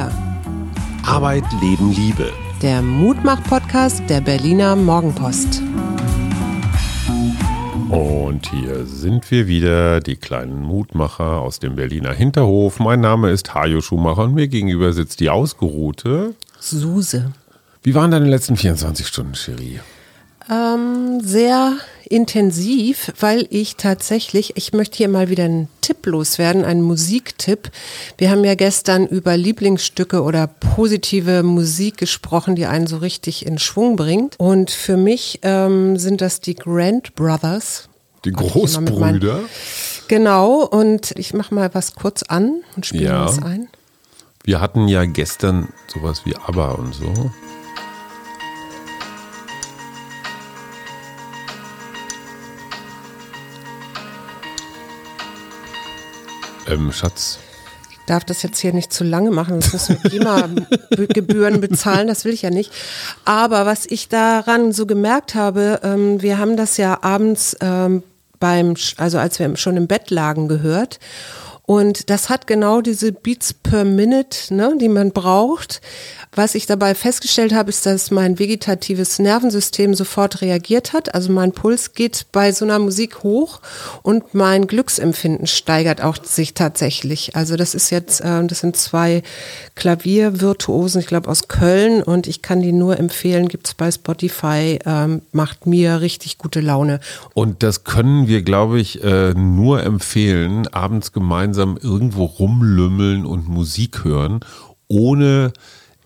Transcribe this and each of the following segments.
Wir. Arbeit, Leben, Liebe. Der Mutmach-Podcast der Berliner Morgenpost. Und hier sind wir wieder, die kleinen Mutmacher aus dem Berliner Hinterhof. Mein Name ist Hajo Schumacher und mir gegenüber sitzt die ausgeruhte Suse. Wie waren deine letzten 24 Stunden, Cherie? Ähm, sehr intensiv, weil ich tatsächlich, ich möchte hier mal wieder einen Tipp loswerden, einen Musiktipp. Wir haben ja gestern über Lieblingsstücke oder positive Musik gesprochen, die einen so richtig in Schwung bringt. Und für mich ähm, sind das die Grand Brothers. Die Großbrüder? Genau, und ich mache mal was kurz an und spiele Ja. was ein. Wir hatten ja gestern sowas wie ABBA und so. Ähm, Schatz, Ich darf das jetzt hier nicht zu lange machen, sonst müssen wir GEMA-Gebühren bezahlen, das will ich ja nicht. Aber was ich daran so gemerkt habe, ähm, wir haben das ja abends ähm, beim, also als wir schon im Bett lagen, gehört. Und das hat genau diese Beats per Minute, ne, die man braucht. Was ich dabei festgestellt habe, ist, dass mein vegetatives Nervensystem sofort reagiert hat. Also mein Puls geht bei so einer Musik hoch und mein Glücksempfinden steigert auch sich tatsächlich. Also das ist jetzt, äh, das sind zwei Klaviervirtuosen, ich glaube aus Köln und ich kann die nur empfehlen, gibt's bei Spotify, ähm, macht mir richtig gute Laune. Und das können wir, glaube ich, äh, nur empfehlen, abends gemeinsam irgendwo rumlümmeln und Musik hören, ohne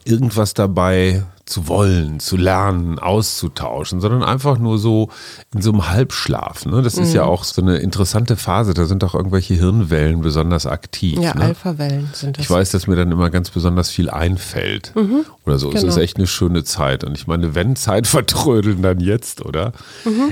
irgendwas dabei zu wollen, zu lernen, auszutauschen, sondern einfach nur so in so einem Halbschlaf. Ne? Das ist Mhm. ja auch so eine interessante Phase. Da sind auch irgendwelche Hirnwellen besonders aktiv. Ja, ne? Alpha-Wellen sind das. Ich weiß, dass mir dann immer ganz besonders viel einfällt. Oder so. Es genau. ist echt eine schöne Zeit. Und ich meine, wenn Zeit vertrödeln, dann jetzt, oder?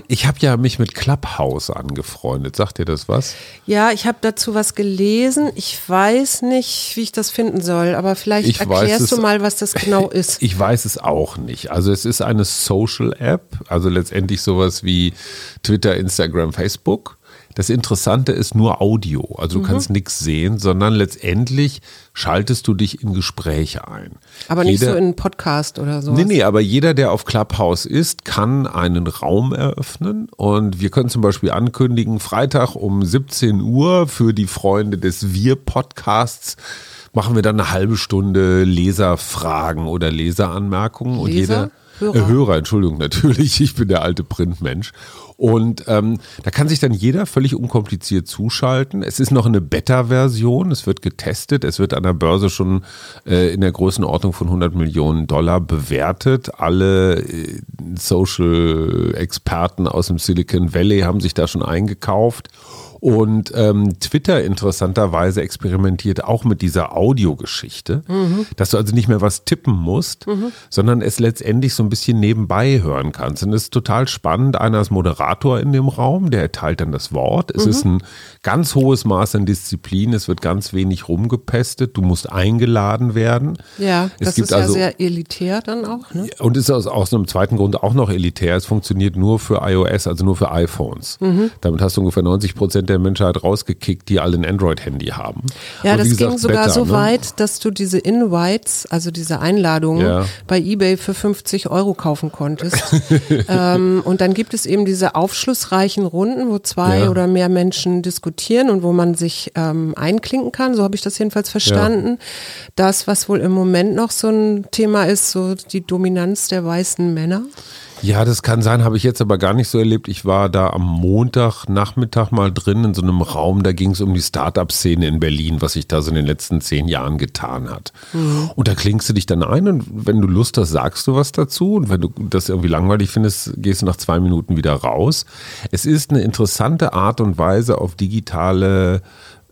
Ich habe ja mich mit Clubhouse angefreundet. Sagt dir das was? Ja, ich habe dazu was gelesen. Ich weiß nicht, wie ich das finden soll, aber vielleicht Ich erklärst es- du mal, was das genau ist. Ich weiß es auch nicht. Also es ist eine Social App, also letztendlich sowas wie Twitter, Instagram, Facebook. Das Interessante ist nur Audio. Also Mhm. du kannst nichts sehen, sondern letztendlich schaltest du dich in Gespräche ein. Aber nicht Jeder- so in einen Podcast oder so. Nee, nee, aber jeder, der auf Clubhouse ist, kann einen Raum eröffnen und wir können zum Beispiel ankündigen, Freitag um 17 Uhr für die Freunde des Wir-Podcasts machen wir dann eine halbe Stunde Leserfragen oder Leseranmerkungen und Leser? jeder Hörer? Äh, Hörer, Entschuldigung, natürlich, ich bin der alte Printmensch. Und ähm, da kann sich dann jeder völlig unkompliziert zuschalten. Es ist noch eine Beta-Version, es wird getestet, es wird an der Börse schon äh, in der Größenordnung von 100 Millionen Dollar bewertet. Alle äh, Social-Experten aus dem Silicon Valley haben sich da schon eingekauft. Und ähm, Twitter interessanterweise experimentiert auch mit dieser Audiogeschichte, dass du also nicht mehr was tippen musst, sondern es letztendlich so ein bisschen nebenbei hören kannst. Und es ist total spannend. Einer ist Moderator in dem Raum, der erteilt dann das Wort. Es ist ein ganz hohes Maß an Disziplin. Es wird ganz wenig rumgepestet. Du musst eingeladen werden. Ja, es das gibt ist ja also sehr elitär dann auch. Ne? und ist aus, aus einem zweiten Grund auch noch elitär. Es funktioniert nur für iOS, also nur für iPhones. Mhm. Damit hast du ungefähr 90 Prozent der Menschheit rausgekickt, die alle ein Android-Handy haben. Ja, Und das wie ging gesagt, sogar Beta, so ne? weit, dass du diese Invites, also diese Einladungen, Ja. bei eBay für 50 Euro kaufen konntest. ähm, und dann gibt es eben diese aufschlussreichen Runden, wo zwei Ja. oder mehr Menschen diskutieren und wo man sich ähm, einklinken kann. So habe ich das jedenfalls verstanden. Das, was wohl im Moment noch so ein Thema ist, so die Dominanz der weißen Männer. Ja, das kann sein, habe ich jetzt aber gar nicht so erlebt. Ich war da am Montagnachmittag mal drin in so einem Raum, da ging es um die Start-up-Szene in Berlin, was sich da so in den letzten zehn Jahren getan hat. Und da klingst du dich dann ein und wenn du Lust hast, sagst du was dazu. Und wenn du das irgendwie langweilig findest, gehst du nach zwei Minuten wieder raus. Es ist eine interessante Art und Weise auf digitale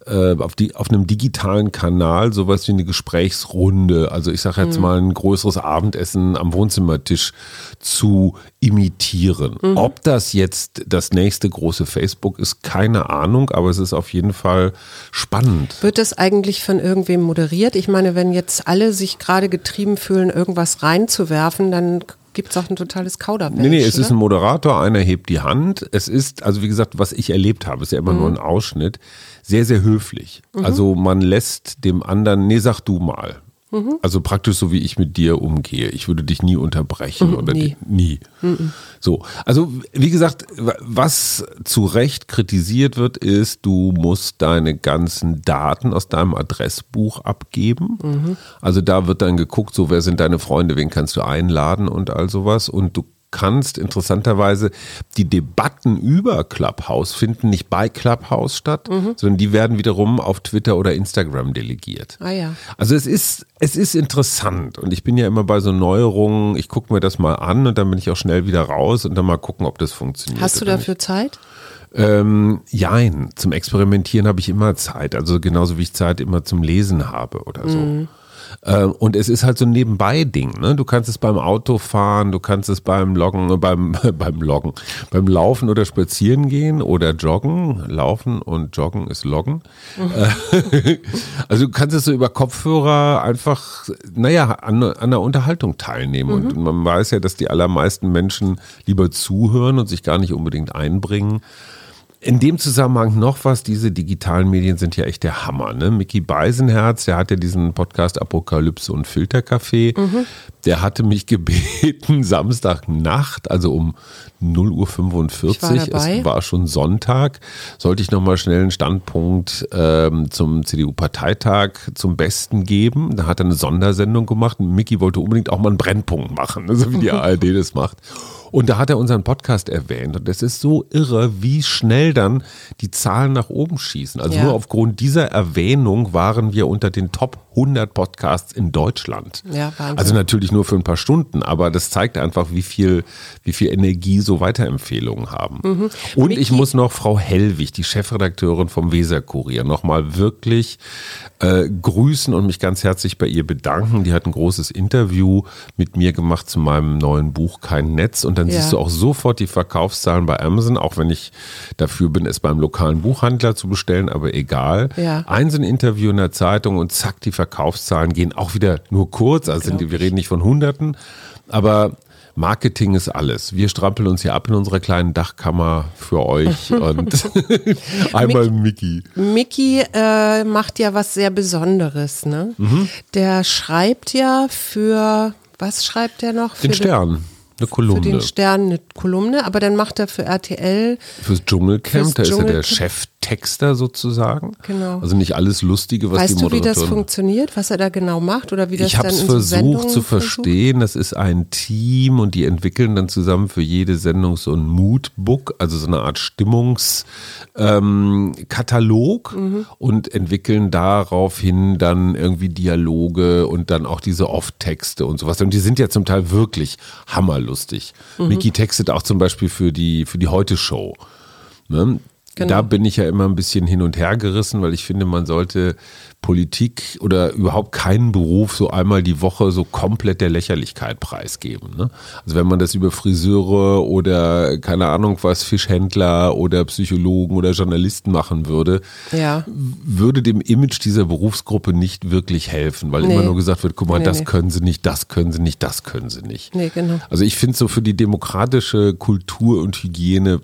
auf, die, auf einem digitalen Kanal sowas wie eine Gesprächsrunde, also ich sage jetzt mal ein größeres Abendessen am Wohnzimmertisch zu imitieren. Ob das jetzt das nächste große Facebook ist, keine Ahnung, aber es ist auf jeden Fall spannend. Wird das eigentlich von irgendwem moderiert? Ich meine, wenn jetzt alle sich gerade getrieben fühlen, irgendwas reinzuwerfen, dann gibt es auch ein totales Kauderwelsch. Nee, nee, es oder? ist ein Moderator, einer hebt die Hand. Es ist, also wie gesagt, was ich erlebt habe, ist ja immer nur ein Ausschnitt, sehr, sehr höflich. Also man lässt dem anderen, nee, sag du mal. Also praktisch so, wie ich mit dir umgehe. Ich würde dich nie unterbrechen Mhm, oder nie. nie. So, also wie gesagt, wa- was zu Recht kritisiert wird, ist, du musst deine ganzen Daten aus deinem Adressbuch abgeben. Mhm. Also da wird dann geguckt, so wer sind deine Freunde, wen kannst du einladen und all sowas. Und du kannst interessanterweise die Debatten über Clubhouse finden nicht bei Clubhouse statt, Mhm. sondern die werden wiederum auf Twitter oder Instagram delegiert. Ah ja. Also es ist, es ist interessant und ich bin ja immer bei so Neuerungen, ich gucke mir das mal an und dann bin ich auch schnell wieder raus und dann mal gucken, ob das funktioniert. Hast du dafür Zeit? Nicht. Ähm, jein, zum Experimentieren habe ich immer Zeit, also genauso wie ich Zeit immer zum Lesen habe oder so. Mhm. Ähm, Und es ist halt so ein Nebenbei-Ding. Ne? Du kannst es beim Autofahren, du kannst es beim Loggen, äh, beim, beim Loggen, beim Laufen oder Spazieren gehen oder Joggen. Laufen und Joggen ist Loggen. Also du kannst es so über Kopfhörer einfach, naja, an, an der Unterhaltung teilnehmen. Und man weiß ja, dass die allermeisten Menschen lieber zuhören und sich gar nicht unbedingt einbringen. In dem Zusammenhang noch was, diese digitalen Medien sind ja echt der Hammer. Ne? Mickey Beisenherz, der hat ja diesen Podcast Apokalypse und Filterkaffee. Der hatte mich gebeten, Samstagnacht, also um 0.45 Ich war Uhr, dabei. es war schon Sonntag, sollte ich nochmal schnell einen Standpunkt ähm, zum CDU-Parteitag zum Besten geben. Da hat er eine Sondersendung gemacht. Mickey wollte unbedingt auch mal einen Brennpunkt machen, ne? so wie die ARD das macht. Und da hat er unseren Podcast erwähnt. Und es ist so irre, wie schnell dann die Zahlen nach oben schießen. Also Ja. nur aufgrund dieser Erwähnung waren wir unter den Top 100 Podcasts in Deutschland. Ja, Wahnsinn. Also natürlich nur für ein paar Stunden, aber das zeigt einfach, wie viel, wie viel Energie so Weiterempfehlungen haben. Mhm. Und ich muss noch Frau Hellwig, die Chefredakteurin vom Weserkurier, nochmal wirklich äh, grüßen und mich ganz herzlich bei ihr bedanken. Die hat ein großes Interview mit mir gemacht zu meinem neuen Buch Kein Netz und dann Ja. siehst du auch sofort die Verkaufszahlen bei Amazon, auch wenn ich dafür bin, es beim lokalen Buchhandler zu bestellen, aber egal. Ja. Ein so ein Interview in der Zeitung und zack, die Verkaufszahlen gehen auch wieder nur kurz, also sind, wir reden nicht von Hunderten, aber Marketing ist alles. Wir strampeln uns hier ab in unserer kleinen Dachkammer für euch und einmal Mickey. Mickey äh, macht ja was sehr Besonderes, ne? Mhm. Der schreibt ja für, was schreibt er noch? Den für Stern, eine Für Kolumne. den Stern eine Kolumne, aber dann macht er für RTL Fürs Dschungelcamp, Fürs da ist er der Dschungelcamp. Cheftexter sozusagen. Genau. Also nicht alles Lustige, was Weißt die du, wie das Moderatoren funktioniert, was er da genau macht oder wie das Ich habe dann es versucht Sendungen zu versucht? verstehen. Das ist ein Team und die entwickeln dann zusammen für jede Sendung so ein Moodbook, also so eine Art Stimmungskatalog ähm, Mhm. und entwickeln daraufhin dann irgendwie Dialoge und dann auch diese Off-Texte und sowas. Und die sind ja zum Teil wirklich hammerlustig. Mhm. Mickey textet auch zum Beispiel für die, für die Heute-Show. Ne? Genau. Da bin ich ja immer ein bisschen hin und her gerissen, weil ich finde, man sollte Politik oder überhaupt keinen Beruf so einmal die Woche so komplett der Lächerlichkeit preisgeben. Ne? Also wenn man das über Friseure oder keine Ahnung was, Fischhändler oder Psychologen oder Journalisten machen würde, Ja. würde dem Image dieser Berufsgruppe nicht wirklich helfen, weil Nee. immer nur gesagt wird, guck mal, Nee, das nee. können sie nicht, das können sie nicht, das können sie nicht. Nee, genau. Also ich finde so für die demokratische Kultur und Hygiene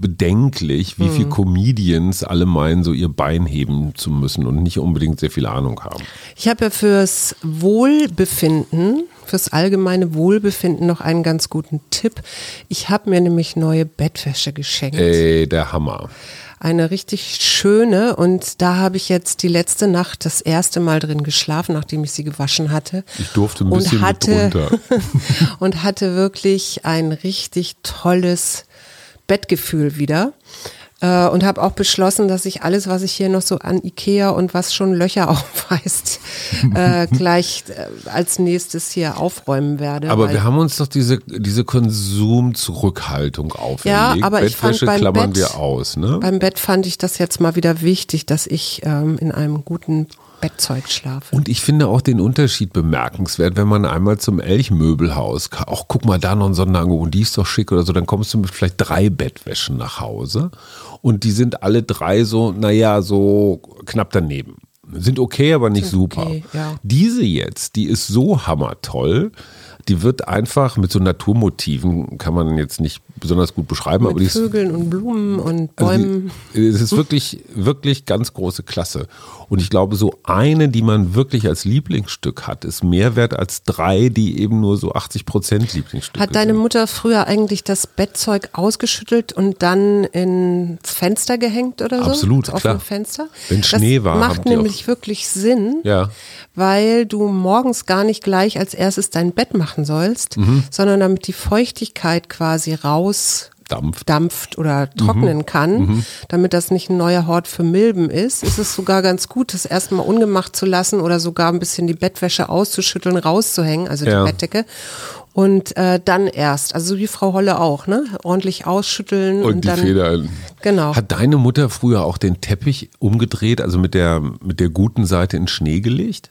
bedenklich, wie Hm. viel Comedians alle meinen, so ihr Bein heben zu müssen und nicht unbedingt sehr viel Ahnung haben. Ich habe ja fürs Wohlbefinden, fürs allgemeine Wohlbefinden noch einen ganz guten Tipp. Ich habe mir nämlich neue Bettwäsche geschenkt. Ey, der Hammer. Eine richtig schöne und da habe ich jetzt die letzte Nacht das erste Mal drin geschlafen, nachdem ich sie gewaschen hatte. Ich durfte ein Und bisschen hatte- mit drunter. und hatte wirklich ein richtig tolles Bettgefühl wieder. Äh, und habe auch beschlossen, dass ich alles, was ich hier noch so an Ikea und was schon Löcher aufweist, äh, gleich äh, als nächstes hier aufräumen werde. Aber wir haben uns doch diese, diese Konsumzurückhaltung auferlegt. aber ich fand Bettwäsche beim klammern Bett- wir aus, ne? beim Bett fand ich das jetzt mal wieder wichtig, dass ich ähm, in einem guten Bettzeug schlafe. Und ich finde auch den Unterschied bemerkenswert, wenn man einmal zum Elchmöbelhaus, auch guck mal da noch ein Sonderangebot, die ist doch schick oder so, dann kommst du mit vielleicht drei Bettwäschen nach Hause und die sind alle drei so, naja, so knapp daneben. Sind okay, aber nicht super. okay, ja. Diese jetzt, die ist so hammertoll. die wird einfach mit so Naturmotiven, kann man jetzt nicht besonders gut beschreiben, Mit aber die ist, Vögeln und Blumen und also Bäumen. die, es ist wirklich, wirklich ganz große Klasse. Und ich glaube, so eine, die man wirklich als Lieblingsstück hat, ist mehr wert als drei, die eben nur so 80 Prozent Lieblingsstücke Hat deine sind. Mutter früher eigentlich das Bettzeug ausgeschüttelt und dann ins Fenster gehängt oder so? Absolut, Auf klar. dem Fenster? Wenn Schnee war, Das macht nämlich wirklich Sinn, Ja. weil du morgens gar nicht gleich als erstes dein Bett machen sollst, Mhm. sondern damit die Feuchtigkeit quasi raus Dampft. dampft oder trocknen Mhm. kann, damit das nicht ein neuer Hort für Milben ist, ist es sogar ganz gut, das erstmal ungemacht zu lassen oder sogar ein bisschen die Bettwäsche auszuschütteln, rauszuhängen, also die Ja. Bettdecke. Und äh, dann erst, also so wie Frau Holle auch, ne? Ordentlich ausschütteln und, Und die dann. Feder. Genau. Hat deine Mutter früher auch den Teppich umgedreht, also mit der, mit der guten Seite in Schnee gelegt?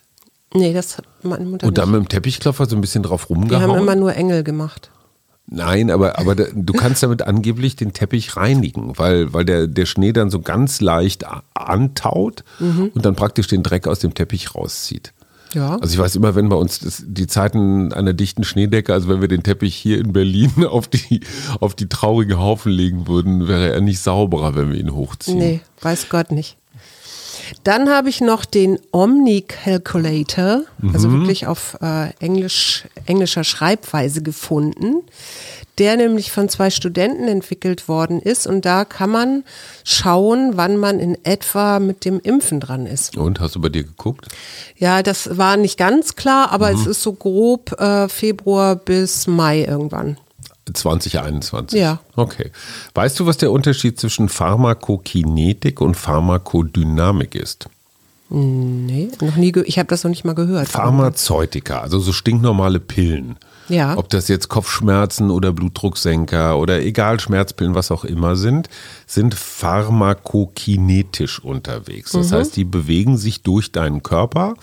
Nee, das hat meine Mutter Und dann nicht. mit dem Teppichklopfer so ein bisschen drauf Wir rumgehauen? haben immer nur Engel gemacht. Nein, aber, aber du kannst damit angeblich den Teppich reinigen, weil, weil der, der Schnee dann so ganz leicht antaut Mhm. und dann praktisch den Dreck aus dem Teppich rauszieht. Ja. Also ich weiß immer, wenn bei uns das, die Zeiten einer dichten Schneedecke, also wenn wir den Teppich hier in Berlin auf die, auf die traurige Haufen legen würden, wäre er nicht sauberer, wenn wir ihn hochziehen. Nee, weiß Gott nicht. Dann habe ich noch den Omni Calculator, also wirklich auf äh, Englisch, englischer Schreibweise gefunden, der nämlich von zwei Studenten entwickelt worden ist. Und da kann man schauen, wann man in etwa mit dem Impfen dran ist. Und hast du bei dir geguckt? Ja, das war nicht ganz klar, aber es ist so grob äh, Februar bis Mai irgendwann. 2021. Ja. Okay. Weißt du, was der Unterschied zwischen Pharmakokinetik und Pharmakodynamik ist? Nee, noch nie, ich habe das noch nicht mal gehört. Pharmazeutika, also so stinknormale Pillen. Ja. Ob das jetzt Kopfschmerzen oder Blutdrucksenker oder egal Schmerzpillen, was auch immer sind, sind pharmakokinetisch unterwegs. Das heißt, die bewegen sich durch deinen Körper,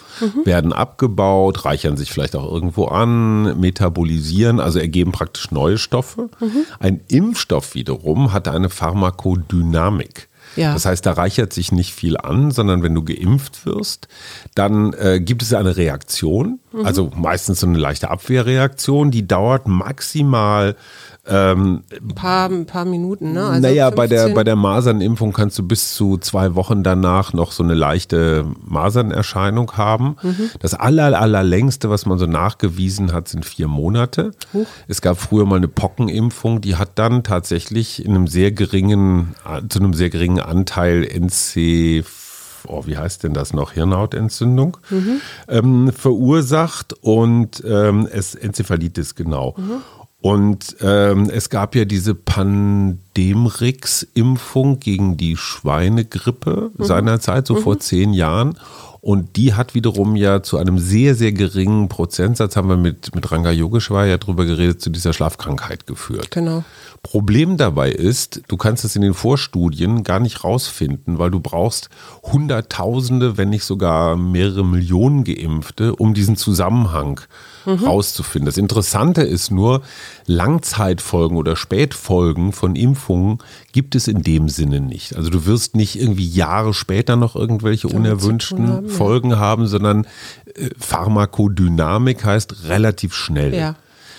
werden abgebaut, reichern sich vielleicht auch irgendwo an, metabolisieren, also ergeben praktisch neue Stoffe. Ein Impfstoff wiederum hat eine Pharmakodynamik. Ja. Das heißt, da reichert sich nicht viel an, sondern wenn du geimpft wirst, dann äh, gibt es eine Reaktion, also meistens so eine leichte Abwehrreaktion, die dauert maximal ähm, Ein paar, ein paar Minuten, ne? Also naja, bei der, 15 bei der Masernimpfung kannst du bis zu zwei Wochen danach noch so eine leichte Masernerscheinung haben. Das aller, allerlängste, was man so nachgewiesen hat, sind vier Monate. Es gab früher mal eine Pockenimpfung, die hat dann tatsächlich in einem sehr geringen, zu einem sehr geringen Anteil NC Oh, wie heißt denn das noch? Hirnhautentzündung ähm, verursacht und ähm, es Enzephalitis genau. Und ähm, es gab ja diese Pandemrix-Impfung gegen die Schweinegrippe seinerzeit, so vor zehn Jahren. Und die hat wiederum ja zu einem sehr, sehr geringen Prozentsatz, haben wir mit, mit Ranga Yogeshwar ja drüber geredet, zu dieser Schlafkrankheit geführt. Genau. Problem dabei ist, du kannst es in den Vorstudien gar nicht rausfinden, weil du brauchst Hunderttausende, wenn nicht sogar mehrere Millionen Geimpfte, um diesen Zusammenhang rauszufinden. Das Interessante ist nur, Langzeitfolgen oder Spätfolgen von Impfungen gibt es in dem Sinne nicht. Also du wirst nicht irgendwie Jahre später noch irgendwelche unerwünschten. Folgen haben, sondern äh, Pharmakodynamik heißt relativ schnell. Ja.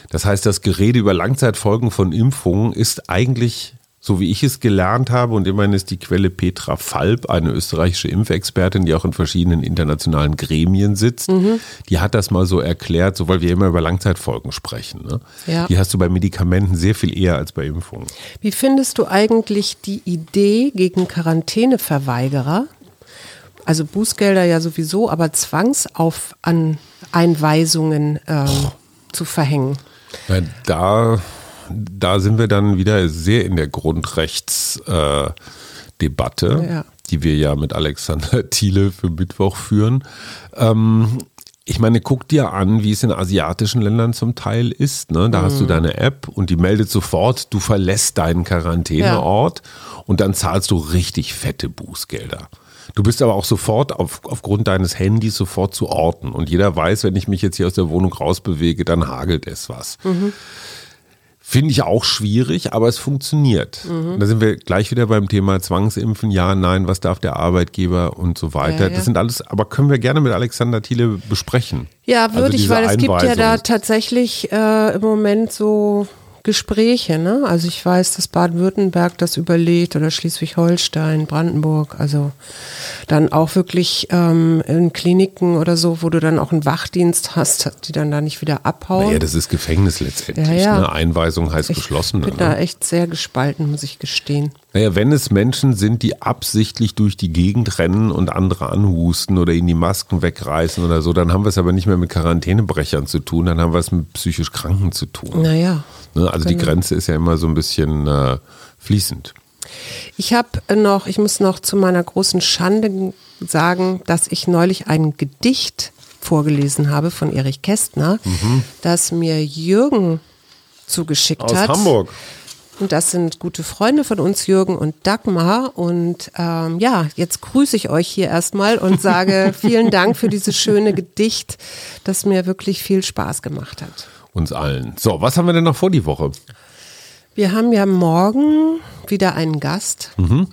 Das heißt, das Gerede über Langzeitfolgen von Impfungen ist eigentlich, so wie ich es gelernt habe, und immerhin ist die Quelle Petra Falb, eine österreichische Impfexpertin, die auch in verschiedenen internationalen Gremien sitzt, Mhm. die hat das mal so erklärt, so weil wir immer über Langzeitfolgen sprechen. Ne? Ja. Die hast du bei Medikamenten sehr viel eher als bei Impfungen. Wie findest du eigentlich die Idee gegen Quarantäneverweigerer? Also Bußgelder ja sowieso, aber Zwangseinweisungen ähm, zu verhängen. Ja, da, da sind wir dann wieder sehr in der Grundrechtsdebatte, äh, Ja. die wir ja mit Alexander Thiele für Mittwoch führen. Ähm, ich meine, guck dir an, wie es in asiatischen Ländern zum Teil ist. Ne? Da hast du deine App und die meldet sofort, du verlässt deinen Quarantäneort und dann zahlst du richtig fette Bußgelder. Du bist aber auch sofort auf, aufgrund deines Handys sofort zu orten. Und jeder weiß, wenn ich mich jetzt hier aus der Wohnung rausbewege, dann hagelt es was. Finde ich auch schwierig, aber es funktioniert. Mhm. Da sind wir gleich wieder beim Thema Zwangsimpfen, ja, nein, was darf der Arbeitgeber und so weiter. Ja, ja. Das sind alles, aber können wir gerne mit Alexander Thiele besprechen. Ja, würde also ich, weil es gibt ja da tatsächlich äh, im Moment so Gespräche. Ne? Also ich weiß, dass Baden-Württemberg das überlegt oder Schleswig-Holstein, Brandenburg. Also dann auch wirklich ähm, in Kliniken oder so, wo du dann auch einen Wachdienst hast, die dann da nicht wieder abhauen. Naja, das ist Gefängnis letztendlich. Ja, ja. Ne? Einweisung heißt ich geschlossen. Ich bin ne? da echt sehr gespalten, muss ich gestehen. Naja, wenn es Menschen sind, die absichtlich durch die Gegend rennen und andere anhusten oder ihnen die Masken wegreißen oder so, dann haben wir es aber nicht mehr mit Quarantänebrechern zu tun, dann haben wir es mit psychisch Kranken zu tun. Naja. Ne? Also genau. die Grenze ist ja immer so ein bisschen äh, fließend. Ich habe noch, ich muss noch zu meiner großen Schande sagen, dass ich neulich ein Gedicht vorgelesen habe von Erich Kästner, mhm. das mir Jürgen zugeschickt Aus hat. Aus Hamburg. Und das sind gute Freunde von uns, Jürgen und Dagmar. Und ähm, ja, jetzt grüße ich euch hier erstmal und sage vielen Dank für dieses schöne Gedicht, das mir wirklich viel Spaß gemacht hat uns allen. So, was haben wir denn noch vor die Woche? Wir haben ja morgen wieder einen Gast. Mhm.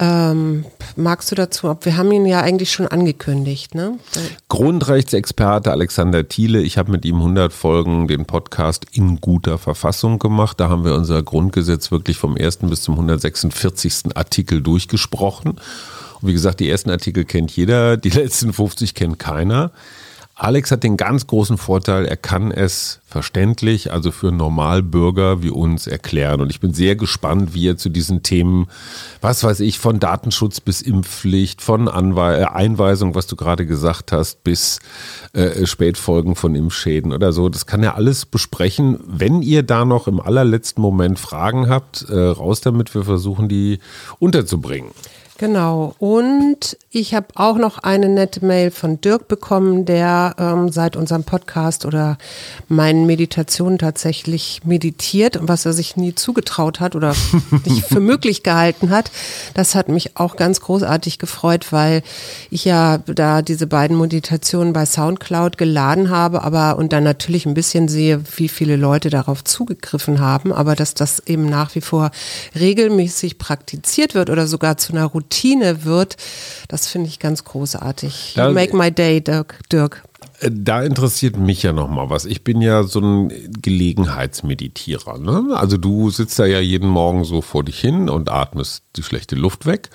Ähm, magst du dazu, ob wir haben ihn ja eigentlich schon angekündigt, ne? Grundrechtsexperte Alexander Thiele. Ich habe mit ihm 100 Folgen den Podcast in guter Verfassung gemacht. Da haben wir unser Grundgesetz wirklich vom ersten bis zum 146. Artikel durchgesprochen. Und wie gesagt, die ersten Artikel kennt jeder, die letzten 50 kennt keiner. Alex hat den ganz großen Vorteil, er kann es verständlich, also für Normalbürger wie uns erklären. Und ich bin sehr gespannt, wie er zu diesen Themen, was weiß ich, von Datenschutz bis Impfpflicht, von Anwe äh, Einweisung, was du gerade gesagt hast, bis äh, Spätfolgen von Impfschäden oder so. Das kann er alles besprechen. Wenn ihr da noch im allerletzten Moment Fragen habt, äh, raus damit, wir versuchen die unterzubringen. Genau. Und ich habe auch noch eine nette Mail von Dirk bekommen, der ähm, seit unserem Podcast oder meinen Meditationen tatsächlich meditiert und was er sich nie zugetraut hat oder nicht für möglich gehalten hat. Das hat mich auch ganz großartig gefreut, weil ich ja da diese beiden Meditationen bei Soundcloud geladen habe, aber und dann natürlich ein bisschen sehe, wie viele Leute darauf zugegriffen haben, aber dass das eben nach wie vor regelmäßig praktiziert wird oder sogar zu einer Routine Routine wird, das finde ich ganz großartig. You make my day, Dirk. Dirk. Äh, da interessiert mich ja nochmal was. Ich bin ja so ein Gelegenheitsmeditierer. Ne? Also du sitzt da ja jeden Morgen so vor dich hin und atmest die schlechte Luft weg.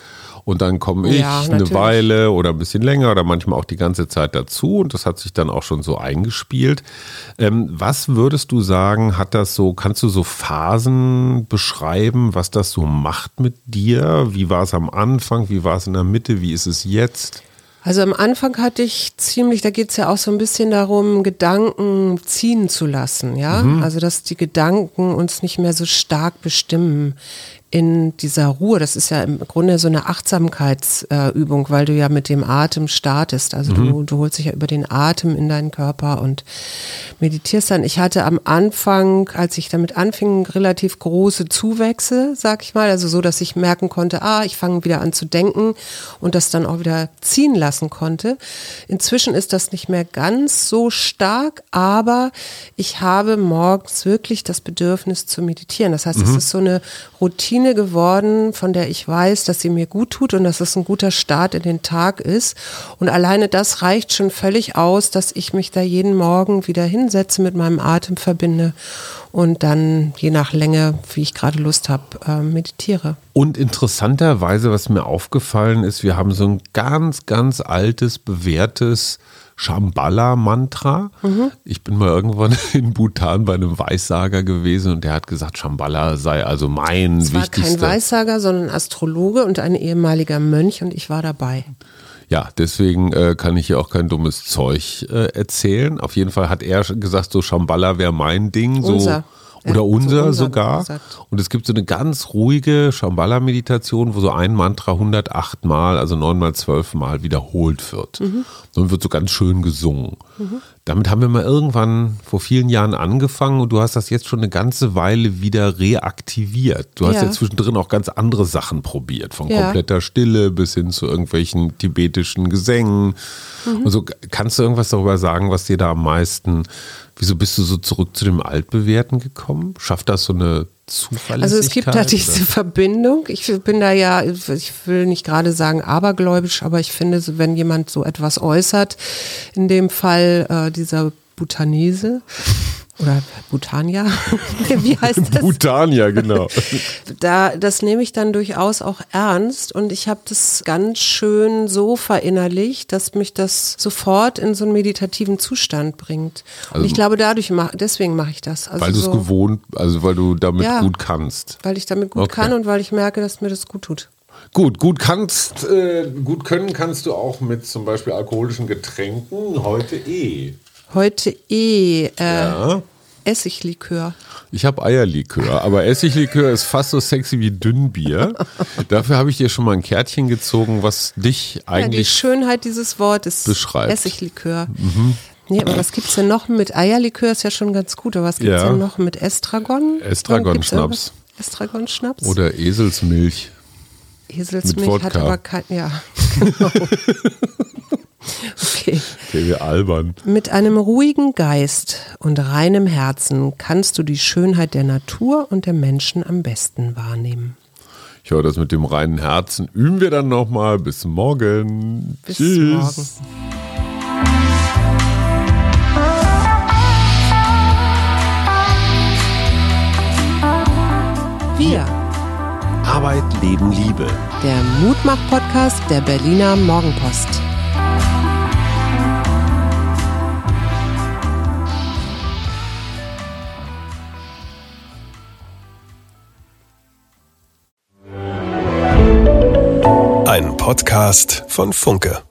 Und dann komme ich ja, eine Weile oder ein bisschen länger oder manchmal auch die ganze Zeit dazu. Und das hat sich dann auch schon so eingespielt. Ähm, was würdest du sagen, hat das so, kannst du so Phasen beschreiben, was das so macht mit dir? Wie war es am Anfang? Wie war es in der Mitte? Wie ist es jetzt? Also am Anfang hatte ich ziemlich, da geht es ja auch so ein bisschen darum, Gedanken ziehen zu lassen, ja. Mhm. Also dass die Gedanken uns nicht mehr so stark bestimmen in dieser Ruhe. Das ist ja im Grunde so eine Achtsamkeitsübung, äh, weil du ja mit dem Atem startest. Also mhm. du, du holst dich ja über den Atem in deinen Körper und meditierst dann. Ich hatte am Anfang, als ich damit anfing, relativ große Zuwächse, sag ich mal. Also so, dass ich merken konnte, ah, ich fange wieder an zu denken und das dann auch wieder ziehen lassen konnte. Inzwischen ist das nicht mehr ganz so stark, aber ich habe morgens wirklich das Bedürfnis zu meditieren. Das heißt, mhm. es ist so eine Routine, Routine geworden, von der ich weiß, dass sie mir gut tut und dass es ein guter Start in den Tag ist. Und alleine das reicht schon völlig aus, dass ich mich da jeden Morgen wieder hinsetze, mit meinem Atem verbinde und dann je nach Länge, wie ich gerade Lust habe, äh, meditiere. Und interessanterweise, was mir aufgefallen ist, wir haben so ein ganz, ganz altes, bewährtes Shambhala-Mantra. Mhm. Ich bin mal irgendwann in Bhutan bei einem Weissager gewesen und der hat gesagt, Shambhala sei also mein es wichtigster. War kein Weissager, sondern Astrologe und ein ehemaliger Mönch und ich war dabei. Ja, deswegen äh, kann ich hier auch kein dummes Zeug äh, erzählen. Auf jeden Fall hat er gesagt, so Shambhala wäre mein Ding. So Oder unser, unser sogar. Und es gibt so eine ganz ruhige Shambhala-Meditation, wo so ein Mantra 108 Mal, also 9 mal 12 Mal wiederholt wird. Mhm. Und wird so ganz schön gesungen. Mhm. Damit haben wir mal irgendwann vor vielen Jahren angefangen und du hast das jetzt schon eine ganze Weile wieder reaktiviert. Du hast ja, ja zwischendrin auch ganz andere Sachen probiert, von ja. kompletter Stille bis hin zu irgendwelchen tibetischen Gesängen. Mhm. Und so kannst du irgendwas darüber sagen, was dir da am meisten Wieso bist du so zurück zu dem Altbewährten gekommen? Schafft das so eine Zuverlässigkeit? Also es gibt da diese oder? Verbindung. Ich bin da ja, ich will nicht gerade sagen abergläubisch, aber ich finde, wenn jemand so etwas äußert, in dem Fall äh, dieser Butanese oder Butania, wie heißt das? Butania, genau. da, das nehme ich dann durchaus auch ernst und ich habe das ganz schön so verinnerlicht, dass mich das sofort in so einen meditativen Zustand bringt. Also- und ich glaube, dadurch mach, deswegen mache ich das. Also weil du es so, gewohnt, also weil du damit Ja. gut kannst. weil ich damit gut Okay. kann und weil ich merke, dass mir das gut tut. Gut, gut kannst, äh, gut können kannst du auch mit zum Beispiel alkoholischen Getränken heute eh. Heute eh äh, Ja. Essiglikör. Ich habe Eierlikör, aber Essiglikör ist fast so sexy wie Dünnbier. Dafür habe ich dir schon mal ein Kärtchen gezogen, was dich Ja, die eigentlich Schönheit dieses Wortes. beschreibt. Mhm. Essiglikör. Nee, aber was gibt's denn noch mit Eierlikör? Ist ja schon ganz gut. Aber was gibt's Ja. denn noch mit Estragon? Estragon-Schnaps. Estragon-Schnaps? oder Eselsmilch. Eselsmilch hat aber kein. Ja, genau. okay. Okay, wir albern. Mit einem ruhigen Geist und reinem Herzen kannst du die Schönheit der Natur und der Menschen am besten wahrnehmen. Ich höre das mit dem reinen Herzen. Üben wir dann nochmal. Bis morgen. Bis Tschüss. morgen. Wir, Arbeit, Leben, Liebe. der Mutmach-Podcast der Berliner Morgenpost. Podcast von Funke.